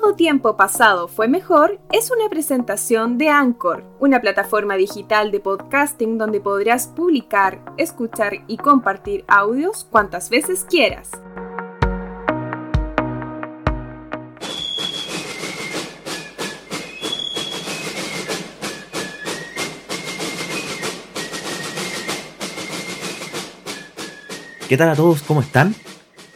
Todo tiempo pasado fue mejor es una presentación de Anchor, una plataforma digital de podcasting donde podrás publicar, escuchar y compartir audios cuantas veces quieras. ¿Qué tal a todos? ¿Cómo están?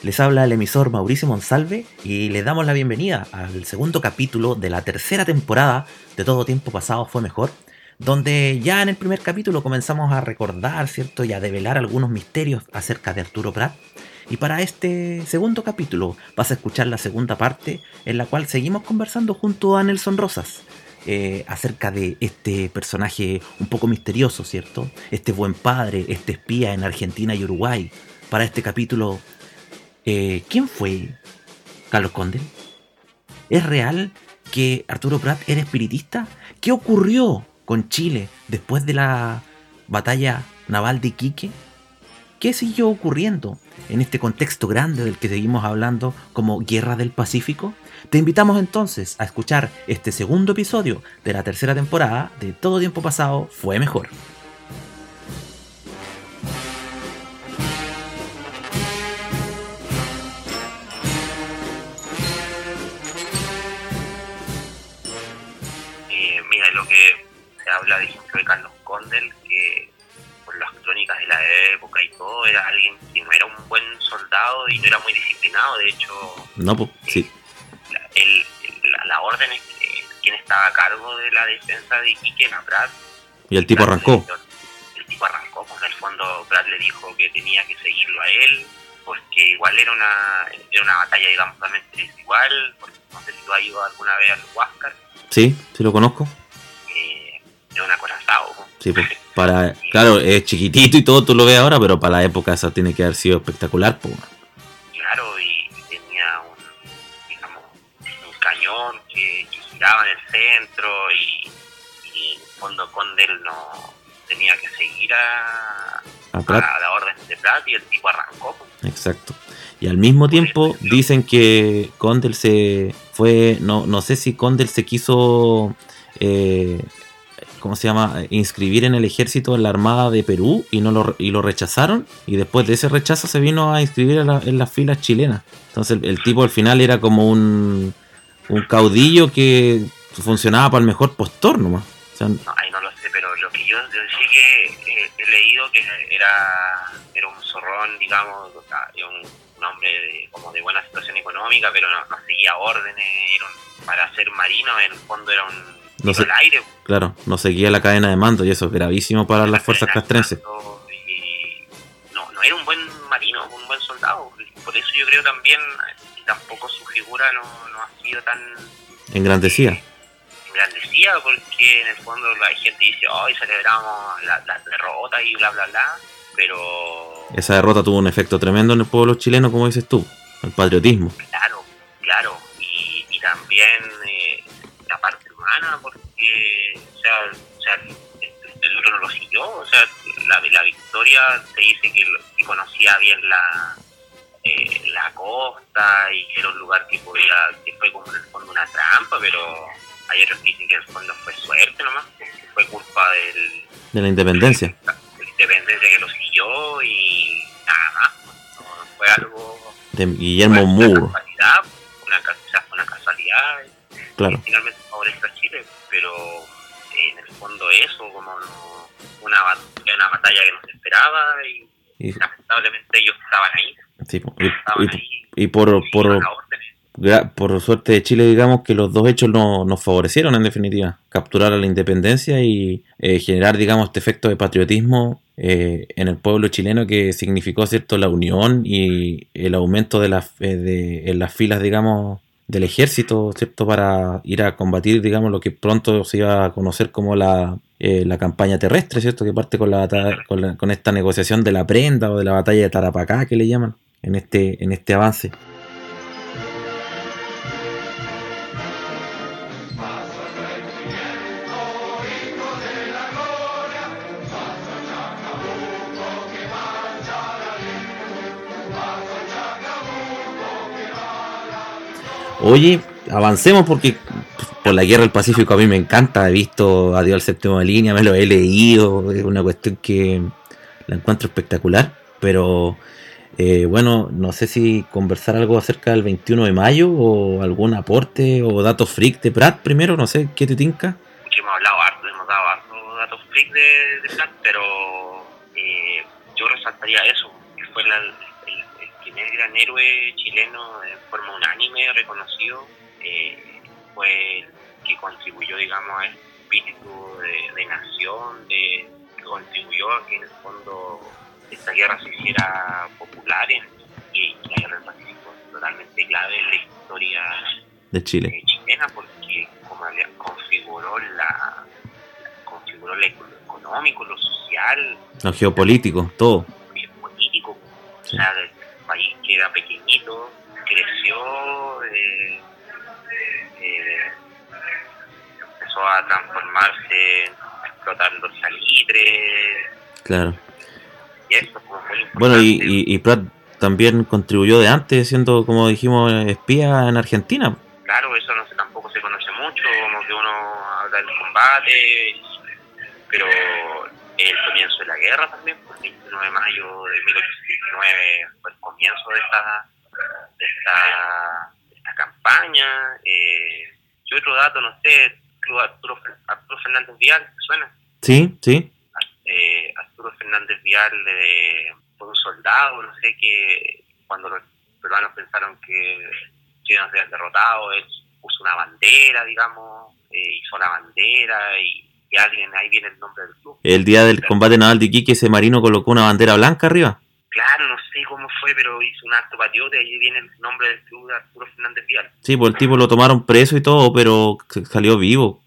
Les habla el emisor Mauricio Monsalve y les damos la bienvenida al segundo capítulo de la tercera temporada de Todo Tiempo Pasado Fue Mejor, donde ya en el primer capítulo comenzamos a recordar, ¿cierto? Y a develar algunos misterios acerca de Arturo Prat. Y para este segundo capítulo vas a escuchar la segunda parte en la cual seguimos conversando junto a Nelson Rosas. Eh, acerca de este personaje un poco misterioso, ¿cierto? Este buen padre, este espía en Argentina y Uruguay. Para este capítulo eh, ¿Quién fue Carlos Condel? ¿Es real que Arturo Prat era espiritista? ¿Qué ocurrió con Chile después de la batalla naval de Iquique? ¿Qué siguió ocurriendo en este contexto grande del que seguimos hablando como Guerra del Pacífico? Te invitamos entonces a escuchar este segundo episodio de la tercera temporada de Todo Tiempo Pasado Fue Mejor. Todo, era alguien que no era un buen soldado y no era muy disciplinado, de hecho... No, pues, sí. La, la, orden es que quien estaba a cargo de la defensa de Iquique era Brad. Y el tipo arrancó. El, tipo arrancó, pues en el fondo Brad le dijo que tenía que seguirlo a él, porque igual era una, era una batalla, digamos, totalmente desigual, porque no sé si tú has ido alguna vez al Huáscar. Sí, sí lo conozco Sí, pues, para, claro, es chiquitito y todo, tú lo ves ahora, pero para la época eso tiene que haber sido espectacular. Pues. Claro, y tenía un, digamos, un cañón que, giraba en el centro y, y en el fondo Condel no tenía que seguir a, a, la orden de Prat y el tipo arrancó. Pues. Exacto. Y al mismo tiempo dicen que Condel se fue, no, no sé si Condel se quiso eh, ¿cómo se llama? inscribir en el ejército en la Armada de Perú y no lo, y lo rechazaron. Y después de ese rechazo se vino a inscribir en, las filas chilenas. Entonces el, tipo al final era como un, un caudillo que funcionaba para el mejor postor nomás. no, ahí no lo sé, pero lo que yo, sí que he leído que era, era un zorrón, digamos, un, hombre de, como de buena situación económica, pero no, seguía órdenes, para ser marino en el fondo era un no Claro, no seguía la cadena de mando y eso es gravísimo para las fuerzas castrenses. No, no era un buen marino, un buen soldado. Por eso yo creo también, tampoco su figura no, no ha sido tan... Engrandecida. engrandecida porque en el fondo la gente dice, hoy celebramos la, derrota y bla, bla, bla, pero... Esa derrota tuvo un efecto tremendo en el pueblo chileno, como dices tú, el patriotismo. Claro, claro. Y, y también porque, o sea, o sea el otro no lo siguió, o sea, la, la victoria se dice que, conocía bien la, eh, la costa y que era un lugar que podía, que fue como en el fondo una trampa, pero hay otros que dicen que en el fondo fue suerte nomás, que fue culpa del, de la independencia. De la independencia que lo siguió y nada más, no, fue algo... De Guillermo Moore. Una casualidad, una, una casualidad. Claro. Finalmente favorece a Chile, pero en el fondo eso, como una, una batalla que no se esperaba y, lamentablemente ellos estaban ahí. Sí, y, por, por, por suerte de Chile, digamos que los dos hechos no, nos favorecieron en definitiva. Capturar a la independencia y eh, generar, digamos, este efecto de patriotismo eh, en el pueblo chileno que significó, ¿cierto?, la unión y el aumento de, las eh, de en las filas, digamos, del ejército, ¿cierto? Para ir a combatir, digamos, lo que pronto se iba a conocer como la, eh, la campaña terrestre, ¿cierto? Que parte con, la, con, con, esta negociación de la prenda o de la batalla de Tarapacá, que le llaman, en este, en este avance. Oye, avancemos porque por la guerra del Pacífico a mí me encanta, he visto Adiós al séptimo de línea, me lo he leído, es una cuestión que la encuentro espectacular, pero eh, bueno, no sé si conversar algo acerca del 21 de mayo o algún aporte o datos freak de Pratt primero, no sé, ¿qué te tinca? hemos hablado harto, hemos dado harto datos freak de, Pratt, pero eh, yo resaltaría eso, que fue la, primer gran héroe chileno en forma unánime, reconocido, eh, fue el que contribuyó, digamos, al espíritu de, de nación, de, que contribuyó a que en el fondo esta guerra se hiciera popular en, y la guerra del Pacífico es totalmente clave en la historia de Chile. eh, chilena porque como configuró la configuró lo económico, lo social, Lo geopolítico, todo. geopolítico, Sí. o sea, del país que era pequeñito, creció, eh, eh, empezó a transformarse, explotando salitre, Claro. y eso como muy importante. Bueno, y, y, y Pratt también contribuyó de antes, siendo, como dijimos, espía en Argentina. Claro, eso no tampoco se conoce mucho, como que uno habla del combate, pero el comienzo de la guerra también, pues, el 29 de mayo de 1819 fue el comienzo de esta, de esta, de esta campaña. Eh, y otro dato, no sé, Arturo, Arturo Fernández Vial, ¿te ¿suena? Sí, sí. eh, Arturo Fernández Vial eh, fue un soldado, no sé, que cuando los peruanos pensaron que Chile se habían derrotado, él puso una bandera, digamos, eh, hizo la bandera y, y alguien, ahí viene el nombre del club. El día del combate naval de Iquique, ese marino colocó una bandera blanca arriba. Claro, no sé cómo fue, pero hizo un acto patriota y ahí viene el nombre del club de Arturo Fernández Vial. Sí, pues el tipo lo tomaron preso y todo, pero salió vivo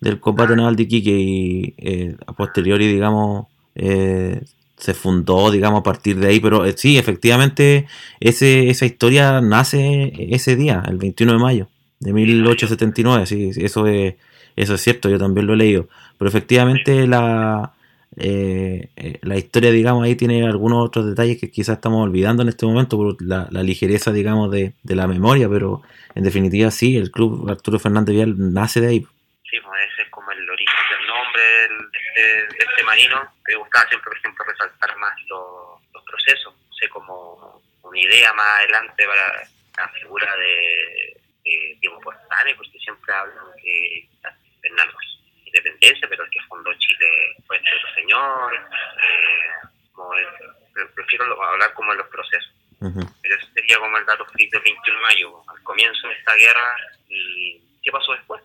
del combate naval de Iquique y eh, a posteriori, digamos, eh, se fundó, digamos, a partir de ahí. Pero eh, sí, efectivamente, ese, esa historia nace ese día, el 21 de mayo de 1879. Sí, sí, eso es, eso es cierto, yo también lo he leído. Pero efectivamente la, eh, eh, la historia, digamos, ahí tiene algunos otros detalles que quizás estamos olvidando en este momento por la, la ligereza, digamos, de, de la memoria, pero en definitiva sí, el club Arturo Fernández Vial nace de ahí. Sí, pues ese es como el origen del nombre de, este, este marino. Me gustaba siempre, por ejemplo, resaltar más los, los procesos. No sé, como una idea más adelante para la figura de, Diego Portales, porque siempre hablan que la independencia, pero el que fundó Chile fue este otro señor. Eh, como el- pre- prefiero hablar como de los procesos. Ujú. Pero ese sería como el dato freak del 21 de mayo, al comienzo de esta guerra y qué pasó después.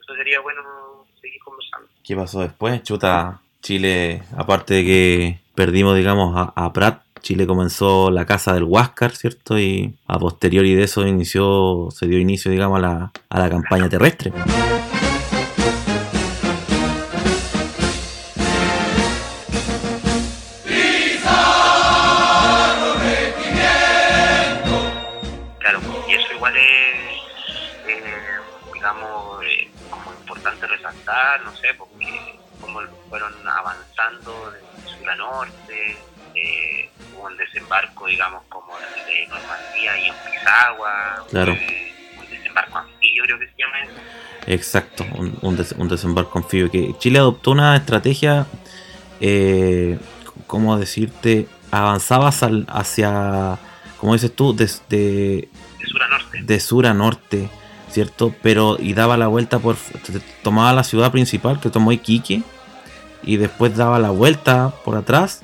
Eso sería bueno seguir conversando. ¿Qué pasó después? Chuta, Chile, aparte de que perdimos, digamos, a, a Prat, Chile comenzó la casa del Huáscar, ¿cierto? Y a posteriori de eso inició, se dio inicio, digamos, a la, a la campaña terrestre. Importante resaltar, no sé, porque como fueron avanzando de sur a norte, eh, hubo un desembarco, digamos, como el de Normandía y en Pisagua, Claro. un desembarco anfibio creo que se llama eso. Exacto, un, un, des- un desembarco anfibio. Que Chile adoptó una estrategia, eh, ¿cómo decirte? Avanzaba hacia, hacia como dices tú, desde de sur a norte. de sur a norte, ¿cierto? Pero y daba la vuelta por tomaba la ciudad principal que tomó Iquique y después daba la vuelta por atrás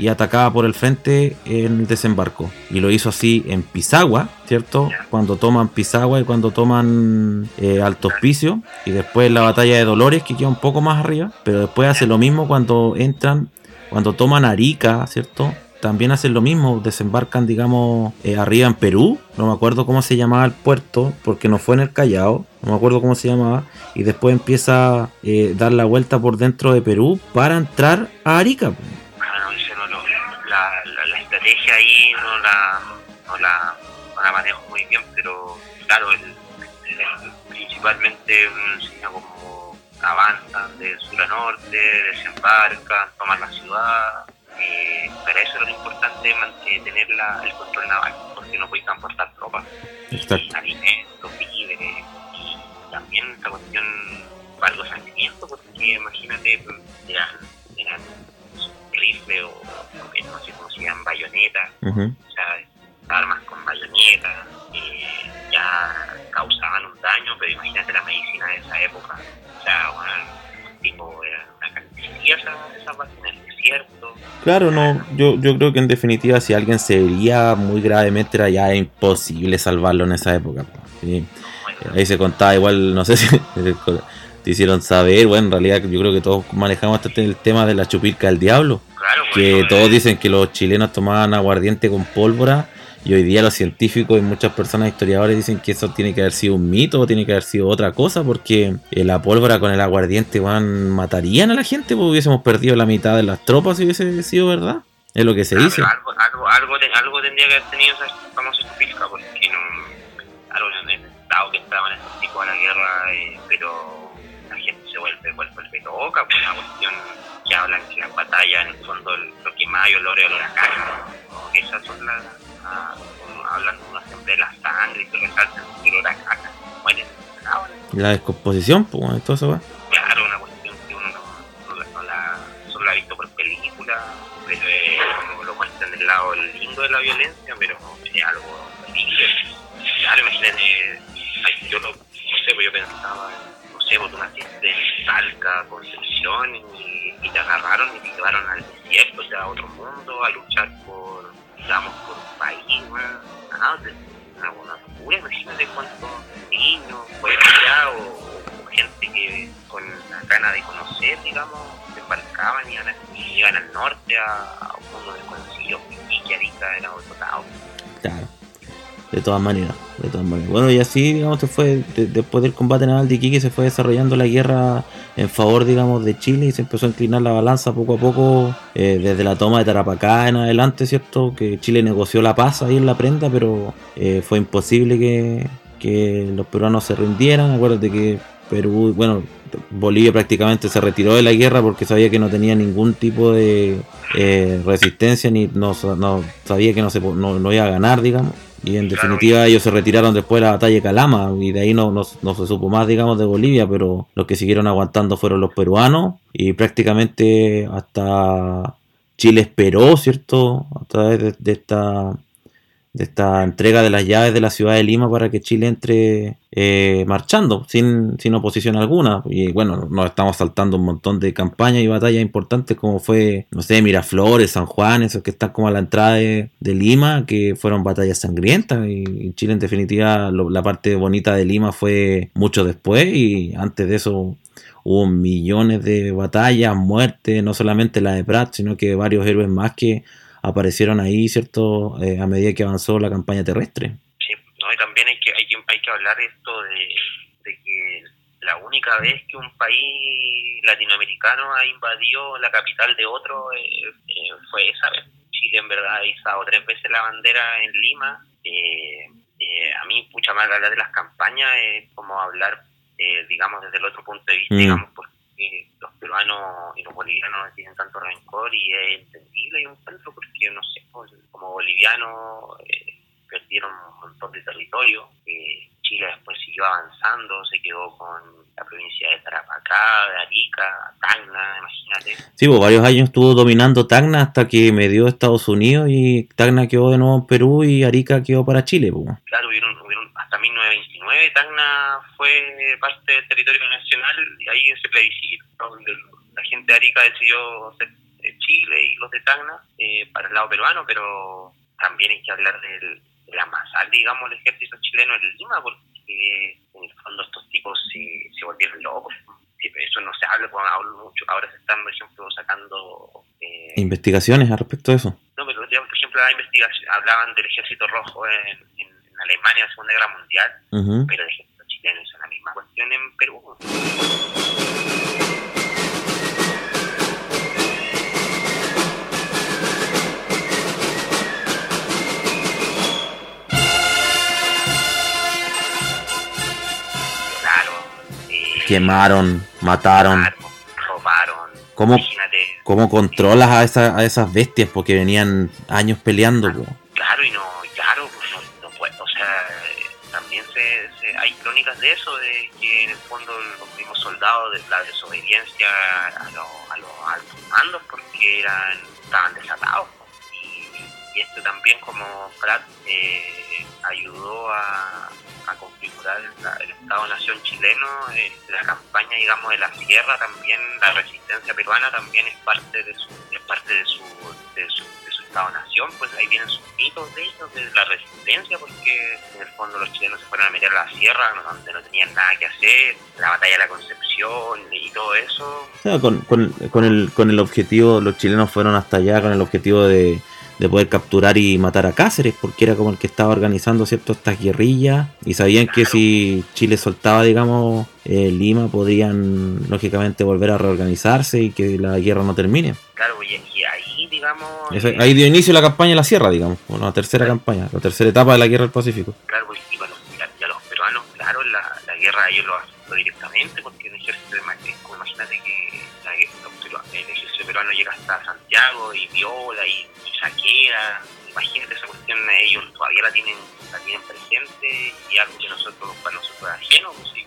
y atacaba por el frente en el desembarco. Y lo hizo así en Pisagua, ¿cierto? Cuando toman Pisagua y cuando toman eh, Alto Hospicio y después la batalla de Dolores que queda un poco más arriba, pero después hace lo mismo cuando entran, cuando toman Arica, ¿cierto? También hacen lo mismo, desembarcan, digamos, eh, arriba en Perú. No me acuerdo cómo se llamaba el puerto, porque no fue en el Callao. No me acuerdo cómo se llamaba. Y después empieza a eh, dar la vuelta por dentro de Perú para entrar a Arica. Ah, no, no la, la, la estrategia ahí no la, no, la, no la manejo muy bien, pero claro, el, el- principalmente una enseña como avanzan de sur a norte, desembarcan, toman la ciudad. Eh, para eso lo importante mantener la, el control naval, porque no pueden transportar tropas, alimentos, víveres, algo sangriento, porque imagínate, eran, eran rifles o, no sé cómo se llaman, bayonetas, o sea, armas con bayonetas, eh, ya causaban un daño, pero imagínate la medicina de esa época, o sea, bueno, tipo, era una carnicería esa, esa Claro, no, yo, yo creo que en definitiva si alguien se hería muy gravemente era ya imposible salvarlo en esa época. ¿sí? Ahí se contaba igual, no sé si te hicieron saber, bueno, en realidad yo creo que todos manejamos este, el tema de la chupirca del diablo. que todos dicen que los chilenos tomaban aguardiente con pólvora y hoy día los científicos y muchas personas historiadores dicen que eso tiene que haber sido un mito o tiene que haber sido otra cosa porque eh, la pólvora con el aguardiente van, matarían a la gente porque hubiésemos perdido la mitad de las tropas si hubiese sido verdad. Es lo que se dice. Algo, algo, algo, algo, tendría que haber tenido esa famosa chupirca porque no... Algo en el estado que estaban estos tipos a la guerra, eh, pero la gente se vuelve, vuelve, vuelve loca, pues una cuestión que hablan que las batallas en el fondo lo que más hay olor es olor a carne. Esas son las hablan uno siempre de la sangre y se resaltan el caca, mueren La descomposición, pues, todo eso va. Claro, una cuestión que uno no, no, la, solo la ha visto por película, pero eh, lo muestran del lado lindo de la violencia, pero es algo terrible. Claro, imagínate, yo no, sé, pues yo pensaba, no sé, pues tú naciste en Salca, Concepción, y, y te agarraron y te llevaron al desierto, o sea, a otro mundo, a luchar por digamos, por un país, nada, una, una locura, imagínate cuántos niños, pues allá, o, gente que con la gana de conocer, digamos, se embarcaban y iban, al norte a, un mundo desconocido y que ahorita era otro lado. Claro de todas maneras, de todas maneras. Bueno, y así, digamos, se fue, después del combate naval de Iquique, se fue desarrollando la guerra en favor, digamos, de Chile y se empezó a inclinar la balanza poco a poco eh, desde la toma de Tarapacá en adelante, ¿cierto? Que Chile negoció la paz ahí en la prenda, pero eh, fue imposible que, que los peruanos se rindieran. Acuérdate que Perú, bueno, Bolivia prácticamente se retiró de la guerra porque sabía que no tenía ningún tipo de eh, resistencia ni no, no, sabía que no, se, no, no iba a ganar, digamos. Y en definitiva ellos se retiraron después de la batalla de Calama y de ahí no, no, se supo más, digamos, de Bolivia, pero los que siguieron aguantando fueron los peruanos y prácticamente hasta Chile esperó, ¿cierto? A través de esta de esta entrega de las llaves de la ciudad de Lima para que Chile entre eh, marchando sin, sin, oposición alguna. Y bueno, nos estamos saltando un montón de campañas y batallas importantes como fue, no sé, Miraflores, San Juan, esos que están como a la entrada de, Lima, que fueron batallas sangrientas. Y, Chile en definitiva, la parte bonita de Lima fue mucho después y antes de eso hubo millones de batallas, muertes, no solamente la de Prat, sino que varios héroes más que aparecieron ahí, ¿cierto? Eh, a medida que avanzó la campaña terrestre. Sí, no, y también hay que, hay que, hay que hablar esto de, que la única vez que un país latinoamericano ha invadido la capital de otro eh, eh, fue esa vez. Chile en verdad ha izado tres veces la bandera en Lima. a mí, mucha más hablar de las campañas es como hablar, digamos, desde el otro punto de vista, mm. digamos, porque los peruanos y los bolivianos tienen tanto rencor y es entendible y un centro porque, no sé, pues, como bolivianos eh, perdieron un montón de territorio. Eh, Chile después siguió avanzando, se quedó con la provincia de Tarapacá, de Arica, Tacna, imagínate. Sí, pues varios años estuvo dominando Tacna hasta que me dio Estados Unidos y Tacna quedó de nuevo en Perú y Arica quedó para Chile. Pues. Claro, hubieron, 1929 Tacna fue parte del territorio nacional y ahí se plebiscitó, donde la gente de Arica decidió ser Chile y los de Tacna eh, para el lado peruano, pero también hay que hablar del la masacre, digamos, el ejército chileno en Lima, porque en el fondo estos tipos se, se volvieron locos. Eso no se habla, pues, hablo mucho. Ahora se están, por ejemplo, sacando... Eh, ¿Investigaciones al respecto de eso? No, pero por ejemplo, la investigación, hablaban del ejército rojo en, en, Alemania en la Segunda Guerra Mundial, pero el ejército chileno es la misma cuestión en Perú. quemaron, mataron. Robaron. ¿Cómo, ¿Cómo controlas a, esa, a esas bestias? Porque venían años peleando. Claro, y no, claro, pues no, hay crónicas de eso, de que en el fondo los mismos soldados de la desobediencia a, los, altos mandos porque eran estaban desatados. Y, y esto también como Pratt eh, ayudó a, configurar el, Estado-Nación chileno, eh, la campaña, digamos, de la sierra también, la resistencia peruana también es parte de su, es parte de su, Estado-Nación, pues ahí vienen sus mitos de ellos, de la resistencia, porque en el fondo los chilenos se fueron a meter a la sierra, donde no tenían nada que hacer, la batalla de la Concepción y todo eso. con, con, con, el, con el objetivo, los chilenos fueron hasta allá con el objetivo de de poder capturar y matar a Cáceres, porque era como el que estaba organizando cierto estas guerrillas y sabían que si Chile soltaba, digamos, eh, Lima, podrían lógicamente volver a reorganizarse y que la guerra no termine. Claro, y, ahí, digamos... ahí dio inicio la campaña de la sierra, digamos, bueno, la tercera campaña, la tercera etapa de la guerra del Pacífico. Claro, y, bueno, y a, los peruanos, claro, la, la guerra ellos lo hacen directamente, porque el ejército de imagínate que la, el ejército peruano llega hasta Santiago y viola y saquea, imagínate esa cuestión, ellos todavía la tienen, la tienen presente y algo que nosotros, para nosotros es ajeno, pues sí,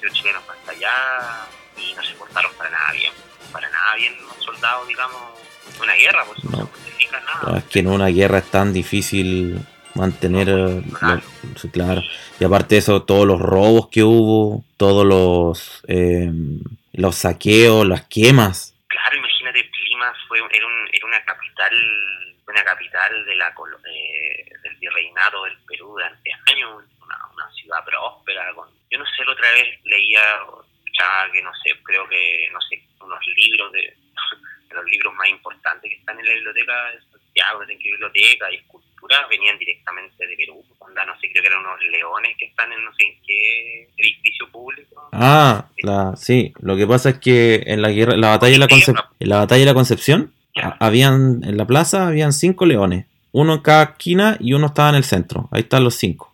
los chilenos hasta allá y no se portaron para nada bien, para nada bien los soldados, digamos, una guerra, pues no, justifica nada. Es que en una guerra es tan difícil mantener claro. y aparte de eso todos los robos que hubo todos los eh, los saqueos las quemas claro imagínate Lima fue era, un, era una capital una capital de la eh, del virreinato del Perú durante años, una, una ciudad próspera. Con, yo no sé, la otra vez leía, ya que no sé, creo que, no sé, unos libros de, los libros más importantes que están en la biblioteca de Santiago, en qué biblioteca y esculturas, venían directamente de Perú. Onda, no sé, creo que eran unos leones que están en no sé en qué edificio público. Ah, la, sí, lo que pasa es que en la guerra, la batalla de la, en la batalla de la Concepción, habían en la plaza habían cinco leones, uno en cada esquina y uno estaba en el centro. Ahí están los cinco.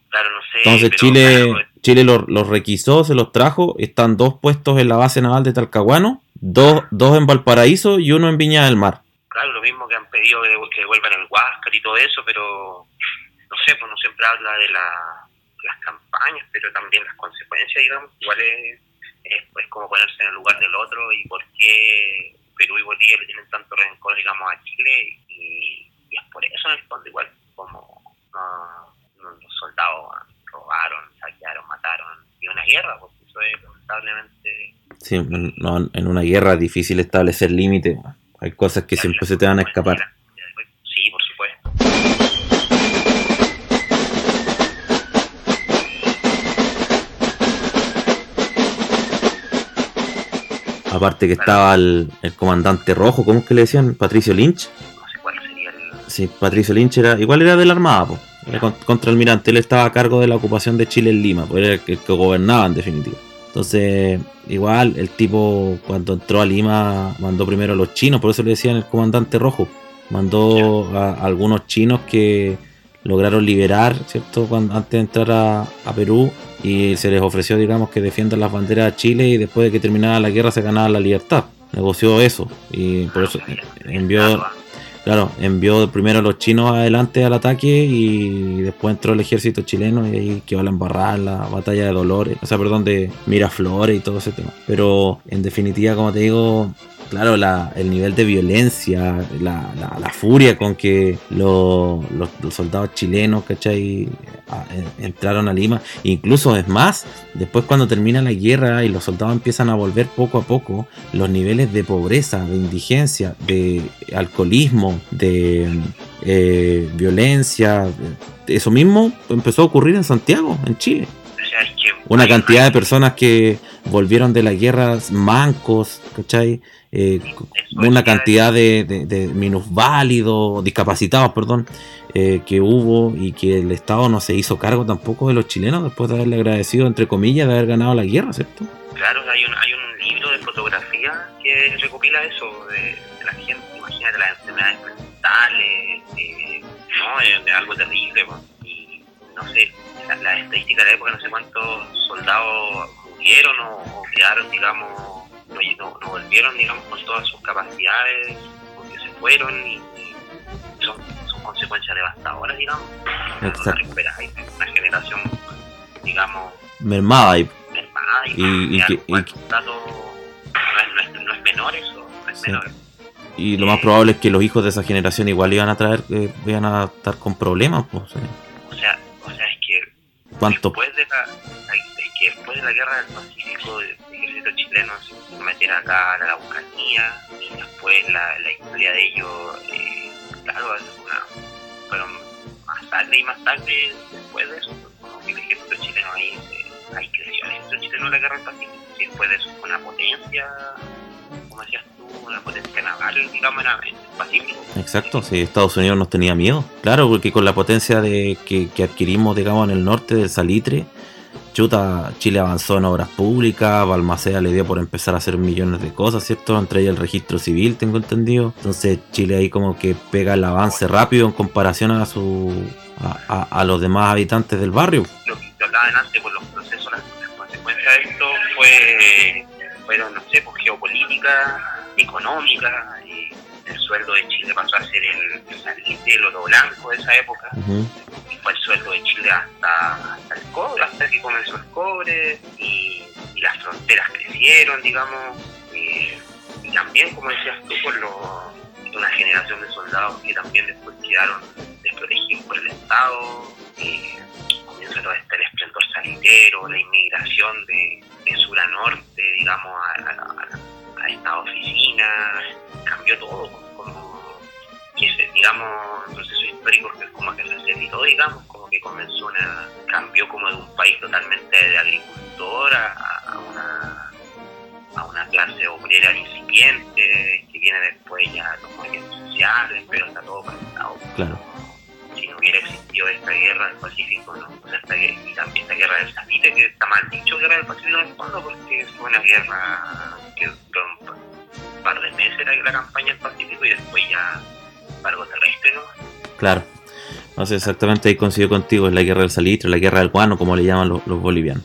Entonces Chile, pues. Chile los, requisó, se los trajo. Están dos puestos en la base naval de Talcahuano, dos, dos en Valparaíso y uno en Viña del Mar. Claro, lo mismo que han pedido que devuelvan el Huáscar y todo eso, pero no sé, pues no siempre habla de las campañas, pero también las consecuencias, digamos. Igual es, es como ponerse en el lugar del otro y por qué Perú y Bolivia le tienen tanto rencor, digamos, a Chile y, es por eso en el fondo igual como los soldados robaron, saquearon, mataron y una guerra, porque eso es lamentablemente... Sí, en una guerra es difícil establecer límites, hay cosas que siempre se te van a escapar. Sí, por supuesto. Aparte que estaba el, comandante rojo, ¿cómo es que le decían? Patricio Lynch. No sé cuál sería el... Sí, Patricio Lynch era, igual era de la Armada, po. era contra almirante, él estaba a cargo de la ocupación de Chile en Lima, pues era el que, gobernaba en definitiva. Entonces, igual, el tipo cuando entró a Lima mandó primero a los chinos, por eso le decían el comandante rojo. Mandó a, algunos chinos que lograron liberar, ¿cierto? Cuando, antes de entrar a, a Perú y se les ofreció, digamos, que defiendan las banderas de Chile y después de que terminara la guerra se ganaba la libertad. Negoció eso y por eso envió, claro, envió primero a los chinos adelante al ataque y después entró el ejército chileno y ahí quedó la embarrada la batalla de Dolores, o sea, perdón, de Miraflores y todo ese tema. Pero en definitiva, como te digo, claro, la, el nivel de violencia, la, la, furia con que los, soldados chilenos, ¿cachai? entraron a Lima. Incluso es más, después cuando termina la guerra y los soldados empiezan a volver poco a poco, los niveles de pobreza, de indigencia, de alcoholismo, de eh, violencia, eso mismo empezó a ocurrir en Santiago, en Chile. Una cantidad de personas que volvieron de las guerras mancos, ¿cachai? Eh, una cantidad de, de, minusválidos, discapacitados, perdón, eh, que hubo y que el Estado no se hizo cargo tampoco de los chilenos después de haberle agradecido, entre comillas, de haber ganado la guerra, ¿cierto? Claro, hay un, hay un libro de fotografía que recopila eso de, la gente, imagínate las enfermedades mentales, eh, ¿no? Es, algo terrible, y no sé, la, la, estadística de la época, no sé cuántos soldados murieron o quedaron, digamos, no, no, volvieron, digamos, con todas sus capacidades, porque se fueron y, son, son, consecuencias devastadoras, digamos. Exacto. Una, una generación mermada. Y, mermada y, y, que, no, es, menor eso, no es menor. Y lo más probable es que los hijos de esa generación igual iban a traer, eh, iban a estar con problemas, pues. O ¿Cuánto? después de la, que después de la guerra del Pacífico, el ejército chileno se metió acá a la Araucanía y después la, la historia de ellos, eh, claro, una, fueron más tarde y más tarde después de eso, que el ejército chileno ahí, eh, ahí creció el ejército chileno en la guerra del Pacífico, y después de eso fue una potencia, como decías una potencia naval, digamos, en el Pacífico. Exacto, si Estados Unidos nos tenía miedo. Claro, porque con la potencia de que, que adquirimos, digamos, en el norte del salitre, Chuta, Chile avanzó en obras públicas, Balmaceda le dio por empezar a hacer millones de cosas, ¿cierto? Entre ellas el registro civil, tengo entendido. Entonces Chile ahí como que pega el avance rápido en comparación a su a, a, los demás habitantes del barrio. Lo que hablaban antes por los procesos, las, consecuencias de esto fue, fueron, no sé, pues geopolítica, económica, y el sueldo de Chile pasó a ser el, el, el oro blanco de esa época, y fue el sueldo de Chile hasta, hasta el cobre, hasta que comenzó el cobre, y, y las fronteras crecieron, digamos, y, y, también, como decías tú, por lo, una generación de soldados que también después quedaron desprotegidos por el Estado, y comienza todo este el esplendor sanitero, la inmigración de, de sur a norte, digamos, a, a, a esta oficina, cambió todo, como que ese, digamos, un proceso histórico que como que se aceleró, digamos, como que comenzó una, cambió como de un país totalmente de agricultor a, una a una clase obrera incipiente que viene después ya los movimientos sociales, pero está todo conectado. Claro. Si no hubiera existido esta guerra del Pacífico, ¿no? Esta, y también esta guerra del Salitre, que está mal dicho guerra del Pacífico en el porque fue una guerra que duró un par de meses era la campaña del Pacífico y después ya algo terrestre, ¿no? Claro. No sé, exactamente ahí coincido contigo, es la guerra del salitre, la guerra del guano, como le llaman los bolivianos.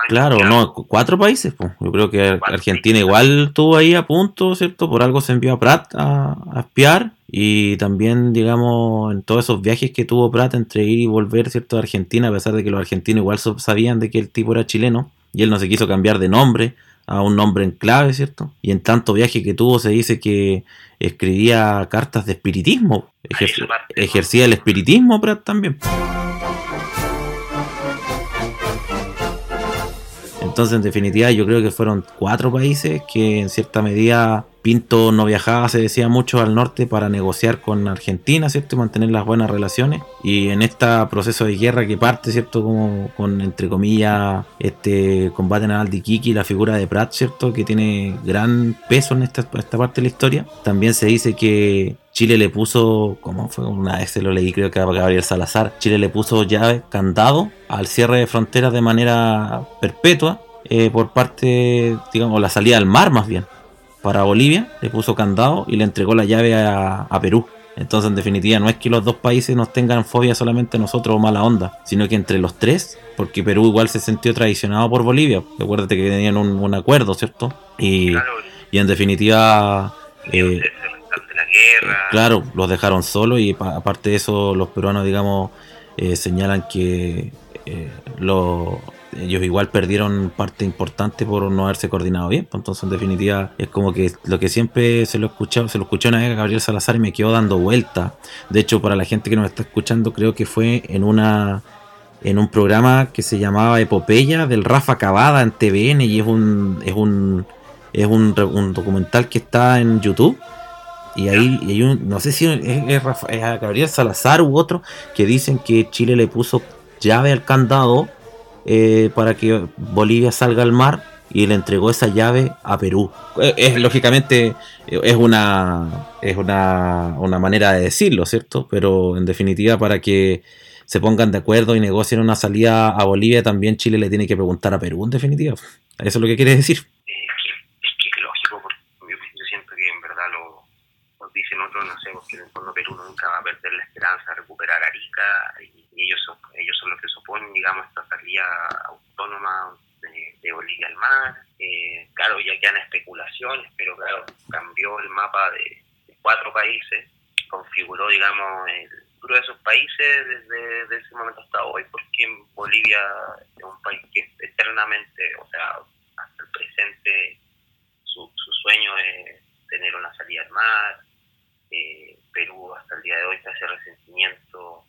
Años. Claro, no, cuatro países, pues. Yo creo que Argentina países. igual estuvo ahí a punto, ¿cierto? Por algo se envió a Prat a, a espiar y también, digamos, en todos esos viajes que tuvo Prat entre ir y volver, ¿cierto?, a Argentina, a pesar de que los argentinos igual sabían de que el tipo era chileno, y él no se quiso cambiar de nombre a un nombre en clave, ¿cierto? Y en tanto viaje que tuvo se dice que escribía cartas de espiritismo, ejer ejercía el espiritismo Prat también. Entonces, en definitiva, yo creo que fueron cuatro países que en cierta medida Pinto no viajaba, se decía mucho al norte para negociar con Argentina, ¿cierto? Y mantener las buenas relaciones. Y en este proceso de guerra que parte, ¿cierto? Como con, entre comillas, este combate naval de Iquique y la figura de Pratt, ¿cierto? Que tiene gran peso en esta, esta parte de la historia. También se dice que Chile le puso, como fue una vez se lo leí, creo que a Gabriel Salazar, Chile le puso llave, candado al cierre de fronteras de manera perpetua eh, por parte, digamos, la salida al mar más bien para Bolivia, le puso candado y le entregó la llave a, a, Perú. Entonces, en definitiva, no es que los dos países nos tengan fobia solamente nosotros o mala onda, sino que entre los tres, porque Perú igual se sintió traicionado por Bolivia. Acuérdate que tenían un, un acuerdo, ¿cierto? Y, claro. y en definitiva. Eh, claro, los dejaron solos y aparte de eso, los peruanos, digamos, eh, señalan que eh, los ellos igual perdieron parte importante por no haberse coordinado bien. Pues entonces, en definitiva, es como que lo que siempre se lo escuchado, se lo escuché una vez a Gabriel Salazar y me quedó dando vuelta. De hecho, para la gente que nos está escuchando, creo que fue en una en un programa que se llamaba Epopeya del Rafa Cavada en TVN y es un es un es un, un documental que está en YouTube. Y ahí y hay un, no sé si es, es, es Gabriel Salazar u otro que dicen que Chile le puso llave al candado eh, para que Bolivia salga al mar y le entregó esa llave a Perú. Es, es lógicamente es una es una, una, manera de decirlo, ¿cierto? Pero en definitiva para que se pongan de acuerdo y negocien una salida a Bolivia, también Chile le tiene que preguntar a Perú, en definitiva. Eso es lo que quiere decir. Dicen otros, no sé, porque en el fondo Perú nunca va a perder la esperanza de recuperar Arica y, ellos son, ellos son los que suponen, digamos, esta salida autónoma de, Bolivia al mar. Eh, claro, ya quedan especulaciones pero claro, cambió el mapa de, cuatro países, configuró, digamos, el de esos países desde, ese momento hasta hoy, porque Bolivia es un país que eternamente, o sea, hasta el presente, su, su sueño es tener una salida al mar. Eh, Perú hasta el día de hoy está ese resentimiento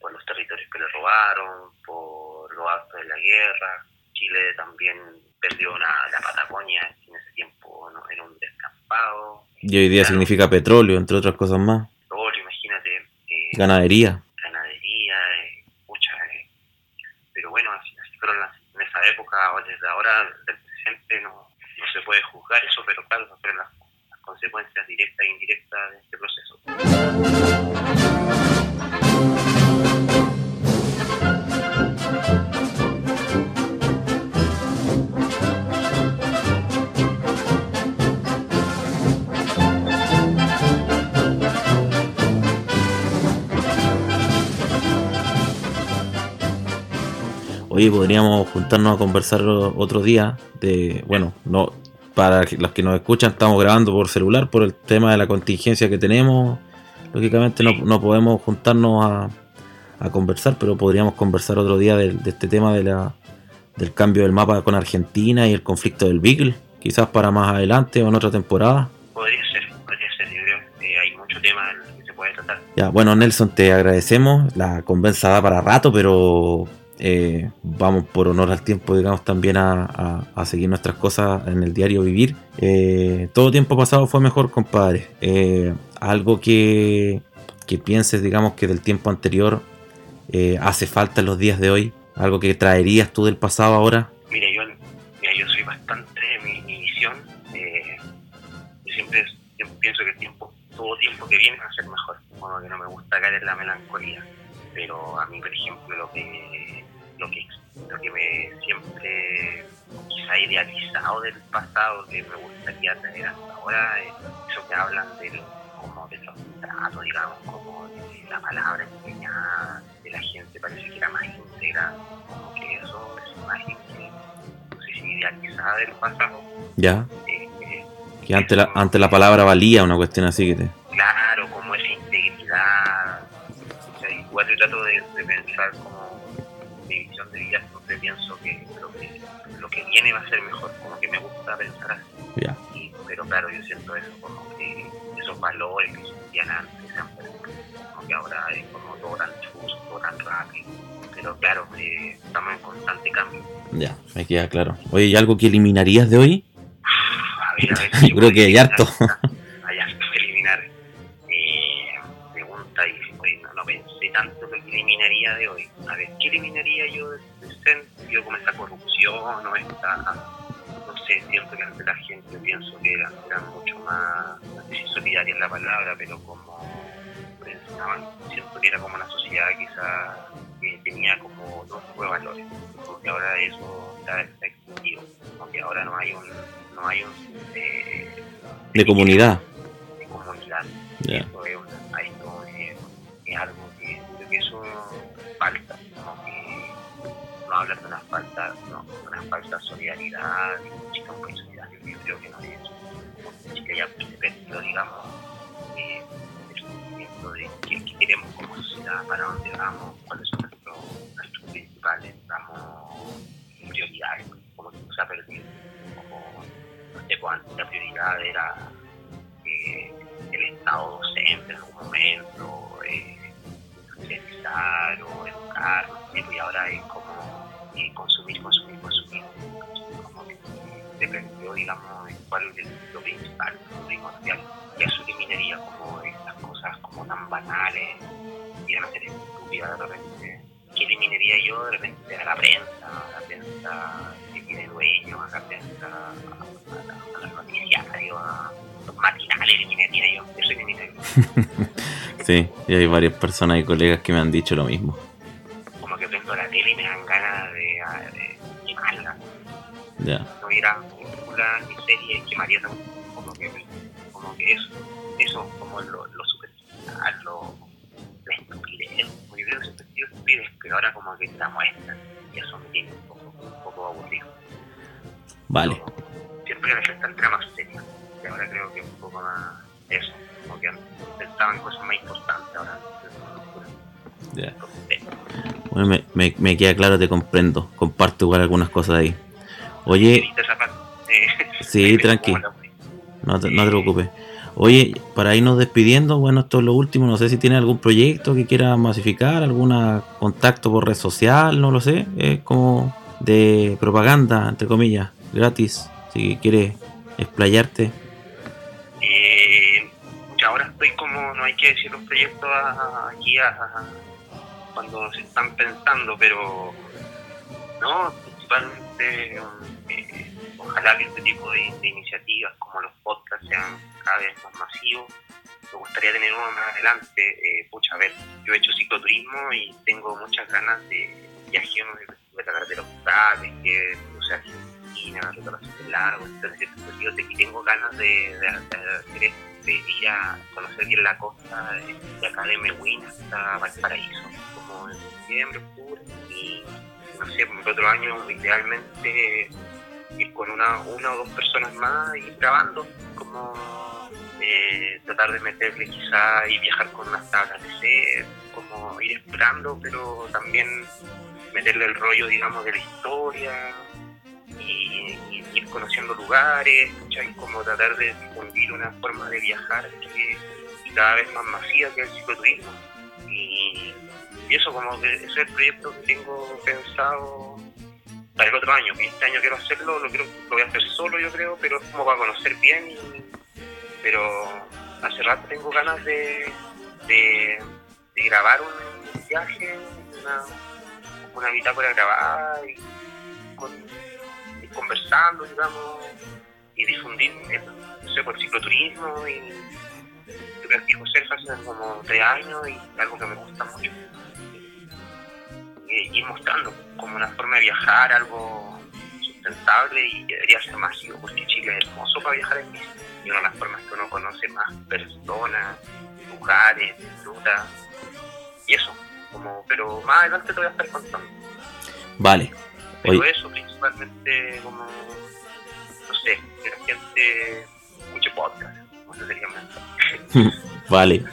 por los territorios que le robaron, por los actos de la guerra. Chile también perdió la Patagonia en ese tiempo ¿no? en un descampado. Y hoy día significa petróleo, entre otras cosas más. Petróleo, imagínate. Eh, ganadería. Ganadería, eh, mucha. Eh, pero bueno, así, fueron en esa época, desde ahora, del presente, no, no se puede juzgar eso, pero claro, fueron las, las consecuencias directas e indirectas de este proceso. Podríamos juntarnos a conversar otro día de, bueno, no para los que nos escuchan estamos grabando por celular por el tema de la contingencia que tenemos. Lógicamente no, podemos juntarnos a, conversar, pero podríamos conversar otro día de, este tema de la, del cambio del mapa con Argentina y el conflicto del Beagle, quizás para más adelante o en otra temporada. Podría ser, podría ser, yo creo que hay mucho tema que se puede tratar. Ya, bueno Nelson, te agradecemos, la convenza da para rato, pero eh, vamos por honor al tiempo, digamos, también a, seguir nuestras cosas en el diario vivir. Eh, todo tiempo pasado fue mejor, compadre. Eh, algo que, que, pienses, digamos, que del tiempo anterior hace falta en los días de hoy. Algo que traerías tú del pasado ahora. Mira, yo, yo soy bastante, mi, mi visión, yo siempre, pienso que el tiempo, todo tiempo que viene va a ser mejor. Como que no me gusta caer en la melancolía pero a mí, por ejemplo, lo que lo que, lo que me siempre quizá idealizado del pasado que me gustaría tener hasta ahora es eso que hablan de como de los tratos, digamos, como de la palabra enseñada de la gente parece que era más íntegra, como que eso es imagen que no sé si idealizada del pasado. Ya. Eh, eh, que ante la, ante la palabra valía una cuestión así que te... Claro, como esa integridad. O sea, igual yo trato de, de pensar como de vida siempre pienso que lo, que lo que viene va a ser mejor, como que me gusta pensar así. pero claro, yo siento eso, como que esos valores que existían antes se han perdido, como que ahora es como todo tan chusto, todo tan rápido. Pero claro, eh, estamos en constante cambio. Ya, me queda claro. Oye, ¿y algo que eliminarías de hoy? A ver, a ver, Yo creo que hay harto. Hay harto que eliminar. Eh, pregunta y no pensé tanto lo que eliminaría de hoy. A ver, ¿qué eliminaría yo del sentido como esta corrupción o esta, no sé, siento que ante la gente pienso que eran, mucho más, no sé si solidaria en la palabra, pero como pensaban, siento que era como una sociedad quizá que tenía como dos valores, porque ahora eso está, está extinguido, porque ahora no hay un, no hay un eh, de comunidad. De comunidad. Yeah. Eso es, es algo que creo que eso falta, como que no hablar de una falta, no, una falta de solidaridad, de chica un solidario, yo creo que no es como chica ya se perdió, digamos, eh, el sentimiento de qué, queremos como sociedad, para dónde vamos, cuáles son nuestros, nuestros principales, digamos, prioridades, como que se ha perdido, como no sé cuánta la prioridad era eh, el Estado docente en algún momento, eh, socializar o educar, y ahora es como consumir, consumir, consumir, como que dependió, digamos, cuál es lo principal, lo primordial, y eso eliminaría como estas cosas como tan banales, y a ser estúpidas de repente, que eliminaría yo de repente a la prensa, la prensa que tiene dueño, a la prensa, a, a, a los noticiarios, a los matinales eliminaría yo, eso eliminaría Sí, y hay varias personas y colegas que me han dicho lo mismo. Como que prendo la tele y me dan ganas de, de quemarla. Ya. No hubiera películas ni series, quemaría como que, como que eso, eso como lo, lo superficial, lo, la estupidez. Muy bien, superficial estupidez, pero ahora como que la muestran y eso me tiene un poco, un poco aburrido. Vale. Siempre historia de la gente era más seria. Y ahora creo que es un poco más eso, como que pensaban en cosas más importantes ahora. Ya. Bueno, me, me, me queda claro, te comprendo. Comparto igual algunas cosas ahí. Oye. Eh, Sí, de tranqui. no te, no te preocupes. Oye, para irnos despidiendo, bueno, esto es lo último. No sé si tiene algún proyecto que quiera masificar, algún contacto por red social, no lo sé. Es como de propaganda, entre comillas, gratis. Si quieres explayarte. Eh, ahora estoy como, no hay que decir los proyectos aquí a- cuando se están pensando, pero no, principalmente eh, ojalá que este tipo de, iniciativas como los podcasts sean cada vez más masivos. Me gustaría tener uno más adelante. Eh, pucha, a ver, yo he hecho cicloturismo y tengo muchas ganas de viajar de la carretera austral, que sea, Argentina, Reparación del Lago, entonces yo tengo ganas de, de- de hacer esto, de ir a conocer bien la costa de, acá de Mehuín hasta Valparaíso, como en septiembre, octubre, y no sé, el otro año idealmente ir con una, una o dos personas más y grabando, como eh, tratar de meterle quizá y viajar con unas tablas de set, como ir explorando, pero también meterle el rollo, digamos, de la historia y, ir conociendo lugares, ¿cachai? como tratar de difundir una forma de viajar que cada vez más masiva que el cicloturismo. Y, y eso como que es el proyecto que tengo pensado para el otro año. Este año quiero hacerlo, lo, quiero, lo voy a hacer solo yo creo, pero es como para conocer bien. y- pero hace rato tengo ganas de, de, de grabar un viaje, una, una bitácora grabada y, con, conversando, digamos, y difundir el, no sé, por el cicloturismo y yo practico surf hace como tres años y algo que me gusta mucho. Y, ir mostrando como una forma de viajar, algo sustentable y debería ser masivo, porque Chile es hermoso para viajar en bici. Y una de las formas que uno conoce más personas, lugares, disfruta. Y eso, como, pero más adelante te voy a estar contando. Vale. Pero Oye, eso principalmente como, no sé, que la gente escuche podcast, sería vale.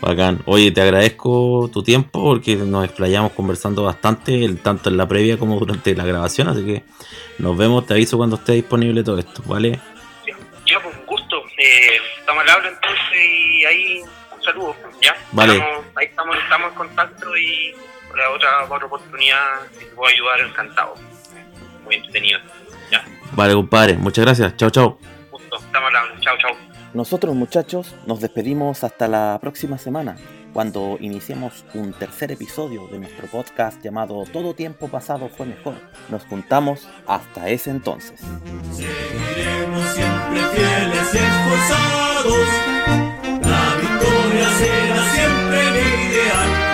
Bacán. Oye, te agradezco tu tiempo porque nos explayamos conversando bastante, tanto en la previa como durante la grabación. Así que nos vemos, te aviso cuando esté disponible todo esto, ¿vale? Ya, ya, pues un gusto. Eh, estamos al habla entonces y ahí un saludo, ¿ya? Vale. Estamos- ahí estamos, estamos en contacto y para otra, otra oportunidad, si te puedo ayudar, encantado. Muy entretenido. ¿Ya? Vale, compadre. Muchas gracias. Chao, chao. Justo, estamos al habla. Chao, chao. Nosotros muchachos nos despedimos hasta la próxima semana, cuando iniciemos un tercer episodio de nuestro podcast llamado Todo tiempo pasado fue mejor. Nos juntamos hasta ese entonces. Seguiremos siempre fieles y esforzados. La victoria será siempre el ideal.